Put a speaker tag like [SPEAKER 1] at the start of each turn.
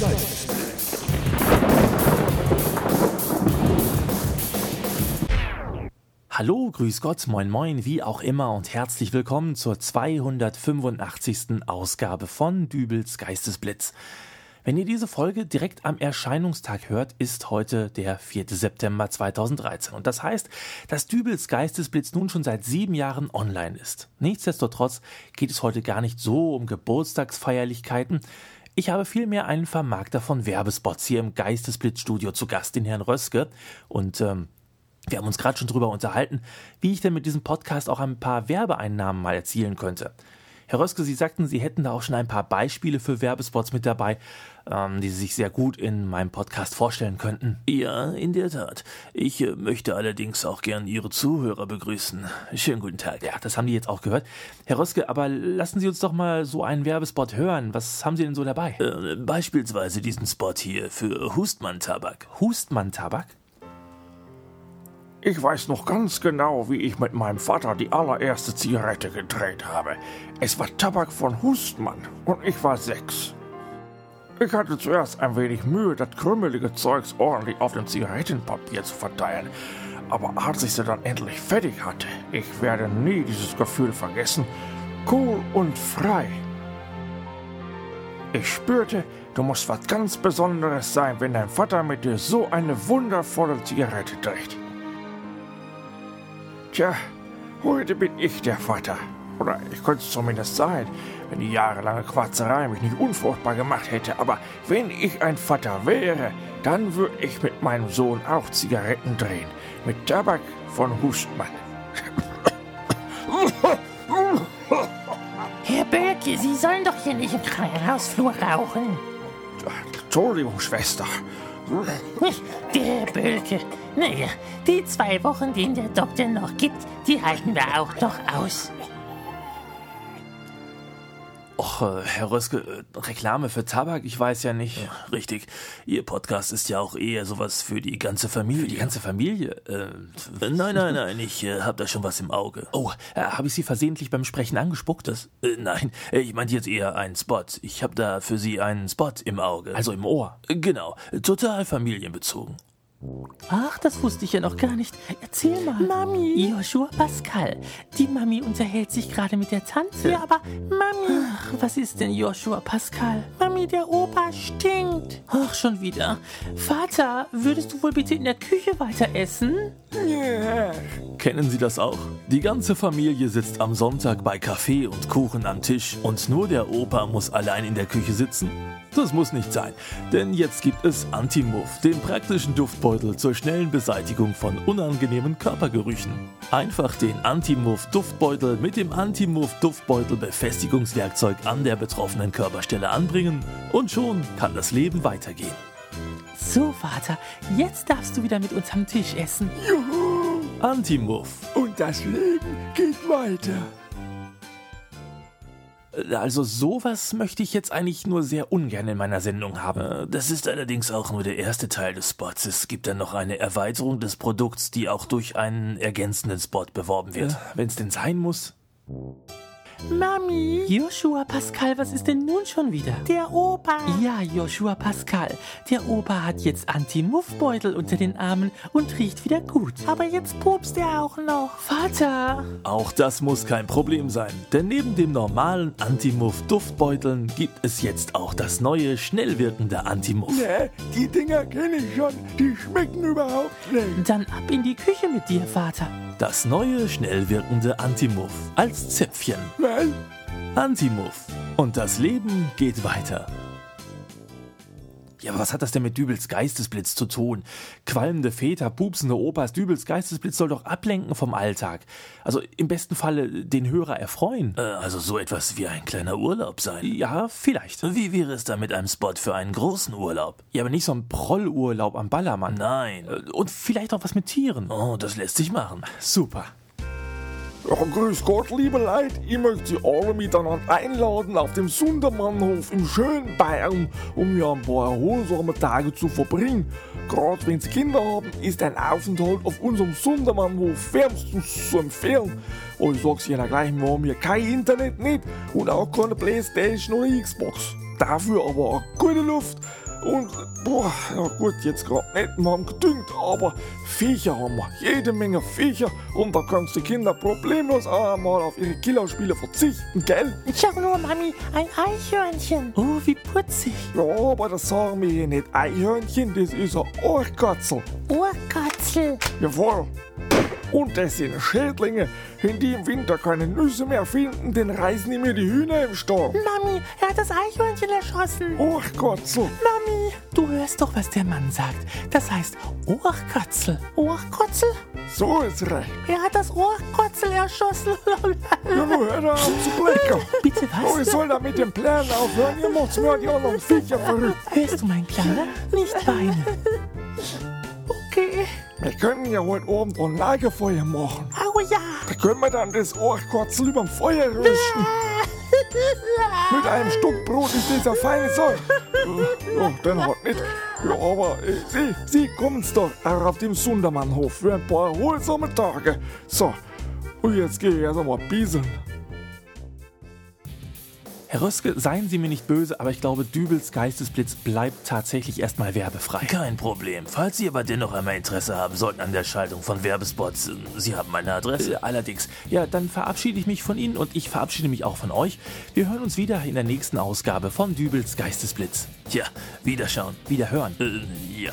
[SPEAKER 1] Geistesblitz.
[SPEAKER 2] Hallo, grüß Gott, moin moin, wie auch immer und herzlich willkommen zur 285. Ausgabe von Dübels Geistesblitz. Wenn ihr diese Folge direkt am Erscheinungstag hört, ist heute der 4. September 2013. Und das heißt, dass Dübels Geistesblitz nun schon seit sieben Jahren online ist. Nichtsdestotrotz geht es heute gar nicht so um Geburtstagsfeierlichkeiten. Ich habe vielmehr einen Vermarkter von Werbespots hier im Geistesblitzstudio zu Gast, den Herrn Röske. Und ähm, wir haben uns gerade schon darüber unterhalten, wie ich denn mit diesem Podcast auch ein paar Werbeeinnahmen mal erzielen könnte. Herr Röske, Sie sagten, Sie hätten da auch schon ein paar Beispiele für Werbespots mit dabei, ähm, die Sie sich sehr gut in meinem Podcast vorstellen könnten.
[SPEAKER 3] Ja, in der Tat. Ich äh, möchte allerdings auch gern Ihre Zuhörer begrüßen. Schönen guten Tag.
[SPEAKER 2] Ja, das haben die jetzt auch gehört. Herr Röske, aber lassen Sie uns doch mal so einen Werbespot hören. Was haben Sie denn so dabei?
[SPEAKER 3] Äh, beispielsweise diesen Spot hier für Hustmann-Tabak.
[SPEAKER 2] Hustmann-Tabak?
[SPEAKER 4] Ich weiß noch ganz genau, wie ich mit meinem Vater die allererste Zigarette gedreht habe. Es war Tabak von Hustmann und ich war sechs. Ich hatte zuerst ein wenig Mühe, das krümmelige Zeugs ordentlich auf dem Zigarettenpapier zu verteilen. Aber als ich sie dann endlich fertig hatte, ich werde nie dieses Gefühl vergessen, cool und frei. Ich spürte, du musst was ganz Besonderes sein, wenn dein Vater mit dir so eine wundervolle Zigarette dreht. Tja, heute bin ich der Vater. Oder ich könnte es zumindest sein, wenn die jahrelange Quatzerei mich nicht unfruchtbar gemacht hätte. Aber wenn ich ein Vater wäre, dann würde ich mit meinem Sohn auch Zigaretten drehen. Mit Tabak von Hustmann.
[SPEAKER 5] Herr Bölke, Sie sollen doch hier nicht im Krankenhausflur rauchen.
[SPEAKER 4] Entschuldigung, Schwester.
[SPEAKER 5] Der Bölke. Naja, die zwei Wochen, die der Doktor noch gibt, die halten wir auch noch aus.
[SPEAKER 2] Och, äh, Herr Röske, äh, Reklame für Tabak, ich weiß ja nicht.
[SPEAKER 3] Ja, richtig. Ihr Podcast ist ja auch eher sowas für die ganze Familie.
[SPEAKER 2] Für die ganze Familie? Äh,
[SPEAKER 3] nein, nein, nein, ich äh, hab da schon was im Auge.
[SPEAKER 2] Oh, äh, habe ich Sie versehentlich beim Sprechen angespuckt? Das?
[SPEAKER 3] Äh, nein, ich meinte jetzt eher einen Spot. Ich hab da für Sie einen Spot im Auge.
[SPEAKER 2] Also im Ohr?
[SPEAKER 3] Genau, total familienbezogen.
[SPEAKER 5] Ach, das wusste ich ja noch gar nicht. Erzähl mal.
[SPEAKER 6] Mami.
[SPEAKER 5] Joshua Pascal. Die Mami unterhält sich gerade mit der Tante.
[SPEAKER 6] Ja, aber Mami.
[SPEAKER 5] Ach, was ist denn Joshua Pascal?
[SPEAKER 6] Mami, der Opa stinkt.
[SPEAKER 5] Ach, schon wieder. Vater, würdest du wohl bitte in der Küche weiter essen?
[SPEAKER 4] Ja.
[SPEAKER 3] Kennen Sie das auch? Die ganze Familie sitzt am Sonntag bei Kaffee und Kuchen am Tisch und nur der Opa muss allein in der Küche sitzen? Das muss nicht sein, denn jetzt gibt es Antimuff, den praktischen Duftbeutel zur schnellen Beseitigung von unangenehmen Körpergerüchen. Einfach den Antimuff Duftbeutel mit dem Antimuff Duftbeutel Befestigungswerkzeug an der betroffenen Körperstelle anbringen und schon kann das Leben weitergehen.
[SPEAKER 5] So, Vater, jetzt darfst du wieder mit uns am Tisch essen.
[SPEAKER 4] Juhu.
[SPEAKER 3] Antimuff.
[SPEAKER 4] Und das Leben geht weiter.
[SPEAKER 2] Also sowas möchte ich jetzt eigentlich nur sehr ungern in meiner Sendung haben.
[SPEAKER 3] Äh, Das ist allerdings auch nur der erste Teil des Spots. Es gibt dann noch eine Erweiterung des Produkts, die auch durch einen ergänzenden Spot beworben wird.
[SPEAKER 2] Wenn es denn sein muss.
[SPEAKER 6] Mami.
[SPEAKER 5] Joshua Pascal, was ist denn nun schon wieder?
[SPEAKER 6] Der Opa.
[SPEAKER 5] Ja, Joshua Pascal. Der Opa hat jetzt Anti-Muffbeutel unter den Armen und riecht wieder gut.
[SPEAKER 6] Aber jetzt pupst er auch noch.
[SPEAKER 5] Vater!
[SPEAKER 3] Auch das muss kein Problem sein, denn neben dem normalen Antimuff Duftbeuteln gibt es jetzt auch das neue, schnell wirkende Antimuff.
[SPEAKER 4] Nee, die Dinger kenne ich schon. Die schmecken überhaupt nicht.
[SPEAKER 5] Dann ab in die Küche mit dir, Vater.
[SPEAKER 3] Das neue, schnell wirkende Antimuff als Zäpfchen.
[SPEAKER 4] Was?
[SPEAKER 3] Antimuff. Und das Leben geht weiter.
[SPEAKER 2] Ja, aber was hat das denn mit Dübels Geistesblitz zu tun? Qualmende Väter, pupsende Opas, Dübels Geistesblitz soll doch ablenken vom Alltag. Also im besten Falle den Hörer erfreuen.
[SPEAKER 3] Äh, also so etwas wie ein kleiner Urlaub sein.
[SPEAKER 2] Ja, vielleicht.
[SPEAKER 3] Wie wäre es da mit einem Spot für einen großen Urlaub?
[SPEAKER 2] Ja, aber nicht so ein Prollurlaub am Ballermann.
[SPEAKER 3] Nein.
[SPEAKER 2] Äh, Und vielleicht auch was mit Tieren.
[SPEAKER 3] Oh, das lässt sich machen.
[SPEAKER 2] Super.
[SPEAKER 4] Ja, grüß Gott, liebe Leute. Ich möchte Sie alle miteinander einladen auf dem Sundermannhof im schönen Bayern, um hier ein paar erholsame Tage zu verbringen. Gerade wenn Sie Kinder haben, ist ein Aufenthalt auf unserem Sundermannhof wärmstens zu empfehlen. Aber ich sag's Ihnen gleich, wir haben hier kein Internet nicht und auch keine Playstation oder Xbox. Dafür aber eine gute Luft, Und, boah, ja gut, jetzt gerade nicht mal gedüngt, aber Viecher haben wir. Jede Menge Viecher. Und da kannst die Kinder problemlos einmal auf ihre Killerspiele verzichten, gell?
[SPEAKER 6] Schau nur, Mami, ein Eichhörnchen.
[SPEAKER 2] Oh, wie putzig.
[SPEAKER 4] Ja, aber das sagen wir hier nicht Eichhörnchen, das ist ein Ohrkatzel.
[SPEAKER 6] Ohrkatzel.
[SPEAKER 4] Jawohl. Und das sind Schädlinge. Wenn die im Winter keine Nüsse mehr finden, dann reißen die mir die Hühner im Stall.
[SPEAKER 6] Mami, er hat das Eichhörnchen erschossen.
[SPEAKER 4] Ohrkatzel.
[SPEAKER 6] Mami,
[SPEAKER 2] Du hörst doch, was der Mann sagt. Das heißt Ohrkatzel.
[SPEAKER 6] Ohrkotzel?
[SPEAKER 4] So ist recht.
[SPEAKER 6] Er hat das Ohrkotzel erschossen.
[SPEAKER 4] Ja, nur hör auf zu blicken.
[SPEAKER 2] Bitte
[SPEAKER 4] Oh, ich
[SPEAKER 2] was?
[SPEAKER 4] soll da mit dem Plan aufhören. Ihr macht's mir die anderen Viecher verrückt.
[SPEAKER 2] Hörst du, mein Kleiner? Nicht weinen.
[SPEAKER 6] okay.
[SPEAKER 4] Wir können ja heute Abend ein Lagerfeuer machen.
[SPEAKER 6] Oh ja.
[SPEAKER 4] Da können wir dann das Ohrkotzel überm Feuer rösten. Mit einem Stück Brot ist eine feine Sache. Äh, Ja, dann halt nicht. Ja, aber äh, Sie, Sie kommen's doch auf dem Sundermannhof für ein paar erholsame Tage. So, und jetzt gehe ich erst einmal bieseln.
[SPEAKER 2] Herr Röske, seien Sie mir nicht böse, aber ich glaube, Dübels Geistesblitz bleibt tatsächlich erstmal werbefrei.
[SPEAKER 3] Kein Problem. Falls Sie aber dennoch einmal Interesse haben sollten an der Schaltung von Werbespots, Sie haben meine Adresse.
[SPEAKER 2] Äh, Allerdings. Ja, dann verabschiede ich mich von Ihnen und ich verabschiede mich auch von euch. Wir hören uns wieder in der nächsten Ausgabe von Dübels Geistesblitz.
[SPEAKER 3] Tja, Wiederschauen.
[SPEAKER 2] Wiederhören.
[SPEAKER 3] Äh, ja.